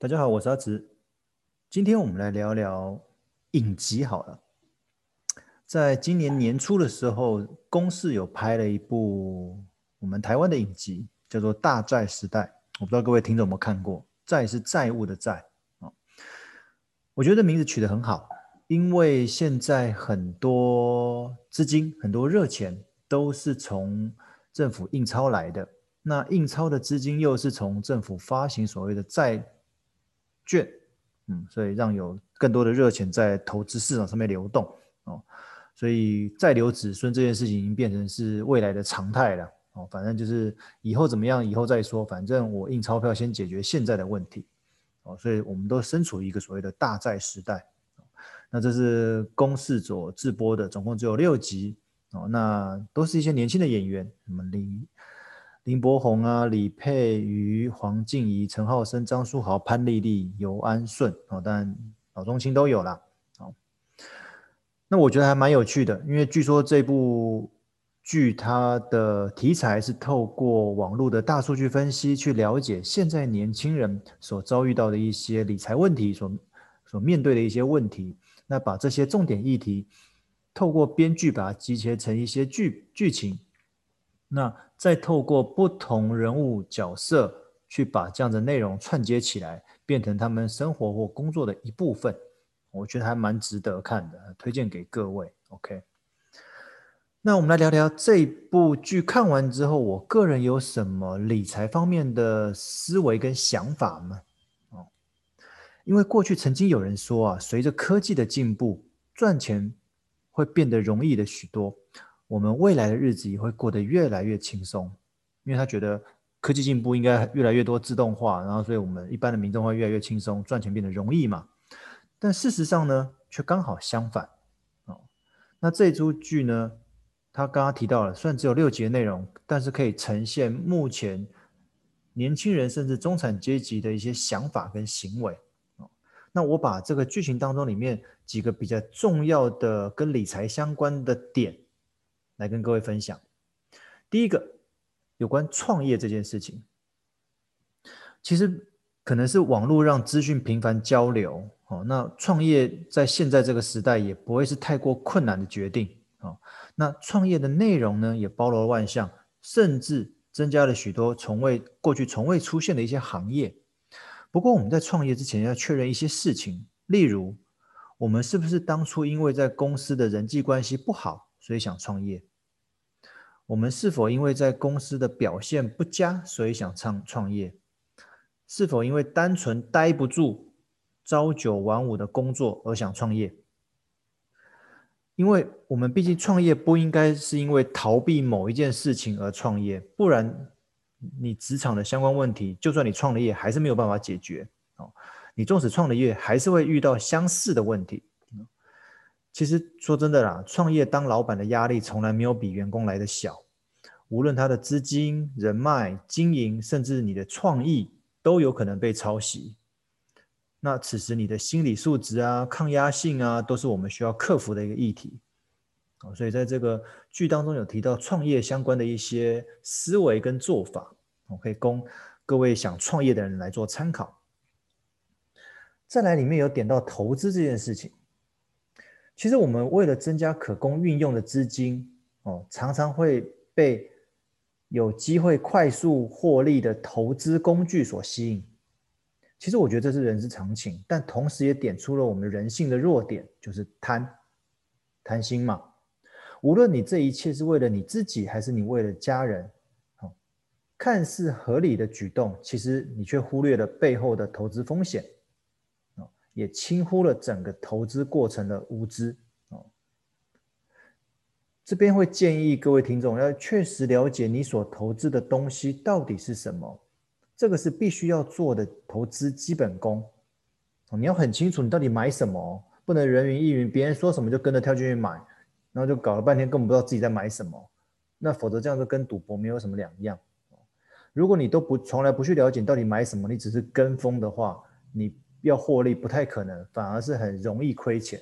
大家好，我是阿直。今天我们来聊聊影集好了。在今年年初的时候，公司有拍了一部我们台湾的影集，叫做《大债时代》。我不知道各位听众有没有看过？债是债务的债啊。我觉得名字取得很好，因为现在很多资金、很多热钱都是从政府印钞来的。那印钞的资金又是从政府发行所谓的债券，嗯，所以让有更多的热钱在投资市场上面流动哦，所以再留子孙这件事情已经变成是未来的常态了哦。反正就是以后怎么样，以后再说。反正我印钞票先解决现在的问题哦，所以我们都身处一个所谓的大债时代。那这是公视所制播的，总共只有六集哦。那都是一些年轻的演员，什么林。林柏宏啊，李佩瑜、黄静怡、陈浩生、张书豪、潘丽丽、尤安顺哦，当然老中青都有啦。好，那我觉得还蛮有趣的，因为据说这部剧它的题材是透过网络的大数据分析去了解现在年轻人所遭遇到的一些理财问题，所所面对的一些问题，那把这些重点议题透过编剧把它集结成一些剧剧情。那再透过不同人物角色去把这样的内容串接起来，变成他们生活或工作的一部分，我觉得还蛮值得看的，推荐给各位。OK，那我们来聊聊这部剧看完之后，我个人有什么理财方面的思维跟想法吗？哦，因为过去曾经有人说啊，随着科技的进步，赚钱会变得容易的许多。我们未来的日子也会过得越来越轻松，因为他觉得科技进步应该越来越多自动化，然后所以我们一般的民众会越来越轻松，赚钱变得容易嘛。但事实上呢，却刚好相反哦。那这出剧呢，他刚刚提到了，虽然只有六集的内容，但是可以呈现目前年轻人甚至中产阶级的一些想法跟行为哦。那我把这个剧情当中里面几个比较重要的跟理财相关的点。来跟各位分享，第一个有关创业这件事情，其实可能是网络让资讯频繁交流，哦，那创业在现在这个时代也不会是太过困难的决定，哦，那创业的内容呢也包罗万象，甚至增加了许多从未过去从未出现的一些行业。不过我们在创业之前要确认一些事情，例如我们是不是当初因为在公司的人际关系不好，所以想创业？我们是否因为在公司的表现不佳，所以想创创业？是否因为单纯待不住朝九晚五的工作而想创业？因为我们毕竟创业不应该是因为逃避某一件事情而创业，不然你职场的相关问题，就算你创了业，还是没有办法解决。哦，你纵使创了业，还是会遇到相似的问题。其实说真的啦，创业当老板的压力从来没有比员工来的小。无论他的资金、人脉、经营，甚至你的创意，都有可能被抄袭。那此时你的心理素质啊、抗压性啊，都是我们需要克服的一个议题。所以在这个剧当中有提到创业相关的一些思维跟做法，我可以供各位想创业的人来做参考。再来，里面有点到投资这件事情。其实我们为了增加可供运用的资金，哦，常常会被有机会快速获利的投资工具所吸引。其实我觉得这是人之常情，但同时也点出了我们人性的弱点，就是贪，贪心嘛。无论你这一切是为了你自己，还是你为了家人，哦，看似合理的举动，其实你却忽略了背后的投资风险。也轻忽了整个投资过程的无知哦。这边会建议各位听众要确实了解你所投资的东西到底是什么，这个是必须要做的投资基本功。你要很清楚你到底买什么，不能人云亦云，别人说什么就跟着跳进去买，然后就搞了半天根本不知道自己在买什么。那否则这样子跟赌博没有什么两样。如果你都不从来不去了解到底买什么，你只是跟风的话，你。要获利不太可能，反而是很容易亏钱。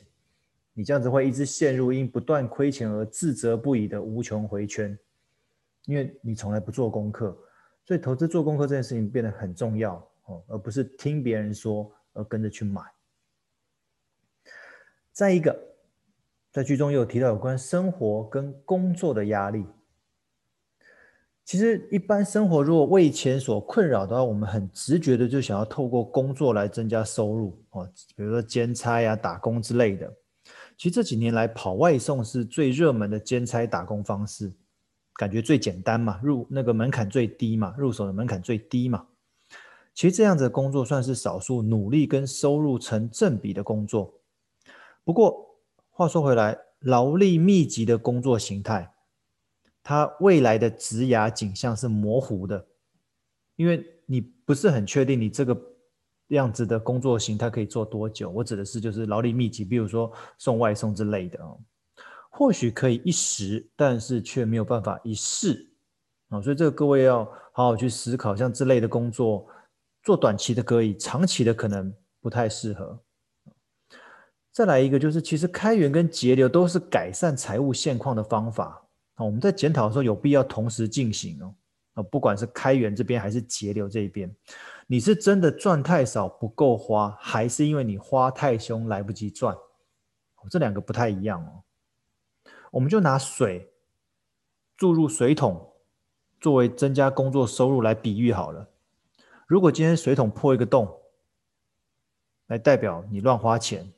你这样子会一直陷入因不断亏钱而自责不已的无穷回圈，因为你从来不做功课，所以投资做功课这件事情变得很重要。哦，而不是听别人说而跟着去买。再一个，在剧中也有提到有关生活跟工作的压力。其实，一般生活如果为钱所困扰的话，我们很直觉的就想要透过工作来增加收入哦，比如说兼差啊、打工之类的。其实这几年来，跑外送是最热门的兼差打工方式，感觉最简单嘛，入那个门槛最低嘛，入手的门槛最低嘛。其实这样子的工作算是少数努力跟收入成正比的工作。不过话说回来，劳力密集的工作形态。它未来的职涯景象是模糊的，因为你不是很确定你这个样子的工作型，它可以做多久。我指的是就是劳力密集，比如说送外送之类的哦，或许可以一时，但是却没有办法一世啊。所以这个各位要好好去思考，像这类的工作，做短期的可以，长期的可能不太适合。再来一个就是，其实开源跟节流都是改善财务现况的方法。我们在检讨的时候有必要同时进行哦。啊，不管是开源这边还是节流这一边，你是真的赚太少不够花，还是因为你花太凶来不及赚？这两个不太一样哦。我们就拿水注入水桶作为增加工作收入来比喻好了。如果今天水桶破一个洞，来代表你乱花钱。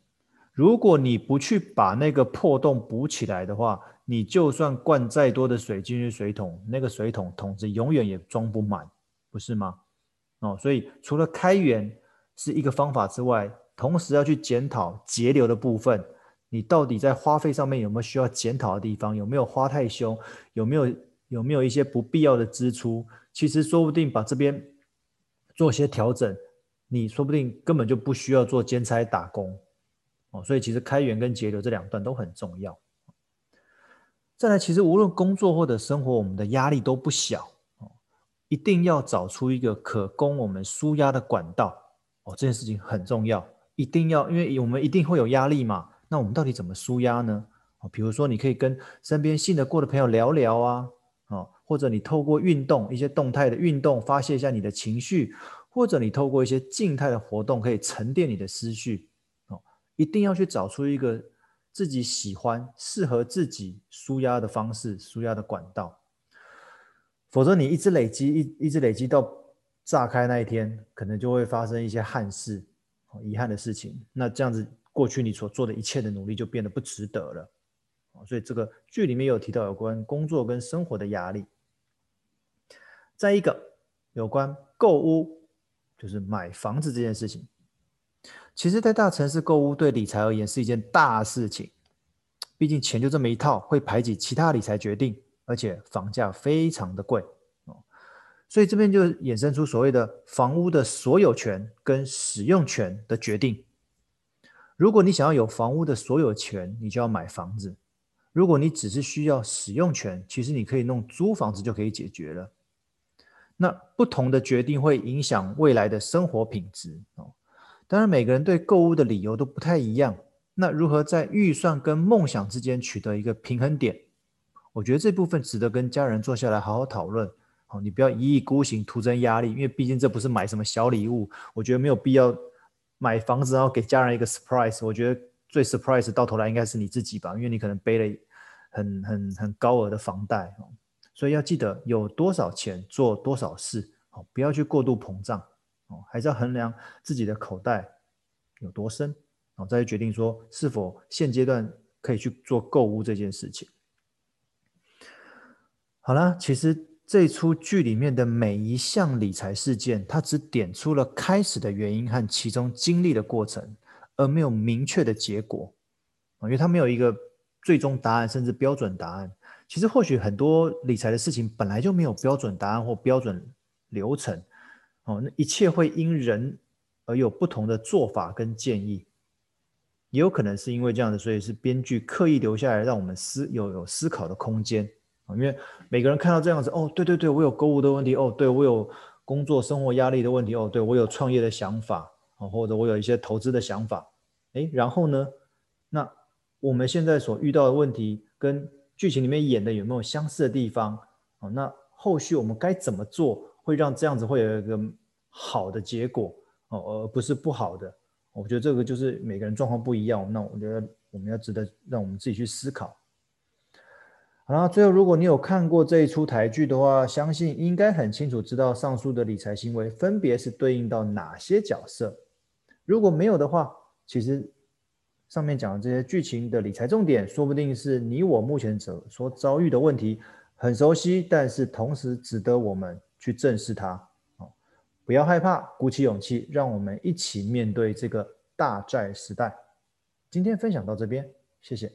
如果你不去把那个破洞补起来的话，你就算灌再多的水进去水桶，那个水桶桶子永远也装不满，不是吗？哦，所以除了开源是一个方法之外，同时要去检讨节流的部分，你到底在花费上面有没有需要检讨的地方？有没有花太凶？有没有有没有一些不必要的支出？其实说不定把这边做些调整，你说不定根本就不需要做兼差打工哦。所以其实开源跟节流这两段都很重要。再来，其实无论工作或者生活，我们的压力都不小哦。一定要找出一个可供我们舒压的管道哦，这件事情很重要。一定要，因为我们一定会有压力嘛。那我们到底怎么舒压呢？哦，比如说你可以跟身边信得过的朋友聊聊啊，哦，或者你透过运动，一些动态的运动发泄一下你的情绪，或者你透过一些静态的活动可以沉淀你的思绪哦。一定要去找出一个。自己喜欢、适合自己舒压的方式、舒压的管道，否则你一直累积、一一直累积到炸开那一天，可能就会发生一些憾事、遗憾的事情。那这样子，过去你所做的一切的努力就变得不值得了。所以这个剧里面有提到有关工作跟生活的压力。再一个，有关购屋，就是买房子这件事情。其实，在大城市购物对理财而言是一件大事情，毕竟钱就这么一套，会排挤其他理财决定，而且房价非常的贵哦。所以这边就衍生出所谓的房屋的所有权跟使用权的决定。如果你想要有房屋的所有权，你就要买房子；如果你只是需要使用权，其实你可以弄租房子就可以解决了。那不同的决定会影响未来的生活品质哦。当然，每个人对购物的理由都不太一样。那如何在预算跟梦想之间取得一个平衡点？我觉得这部分值得跟家人坐下来好好讨论。好，你不要一意孤行，徒增压力。因为毕竟这不是买什么小礼物，我觉得没有必要买房子然后给家人一个 surprise。我觉得最 surprise 到头来应该是你自己吧，因为你可能背了很很很高额的房贷。所以要记得有多少钱做多少事，好，不要去过度膨胀。哦，还是要衡量自己的口袋有多深，然哦，再决定说是否现阶段可以去做购物这件事情。好了，其实这出剧里面的每一项理财事件，它只点出了开始的原因和其中经历的过程，而没有明确的结果。因为它没有一个最终答案，甚至标准答案。其实或许很多理财的事情本来就没有标准答案或标准流程。哦，那一切会因人而有不同的做法跟建议，也有可能是因为这样的，所以是编剧刻意留下来让我们思有有思考的空间啊。因为每个人看到这样子，哦，对对对，我有购物的问题，哦，对我有工作生活压力的问题，哦，对我有创业的想法，哦，或者我有一些投资的想法，诶，然后呢，那我们现在所遇到的问题跟剧情里面演的有没有相似的地方？哦，那后续我们该怎么做？会让这样子会有一个好的结果哦，而不是不好的。我觉得这个就是每个人状况不一样，那我觉得我们要值得让我们自己去思考。好，最后如果你有看过这一出台剧的话，相信应该很清楚知道上述的理财行为分别是对应到哪些角色。如果没有的话，其实上面讲的这些剧情的理财重点，说不定是你我目前所所遭遇的问题，很熟悉，但是同时值得我们去正视它。不要害怕，鼓起勇气，让我们一起面对这个大债时代。今天分享到这边，谢谢。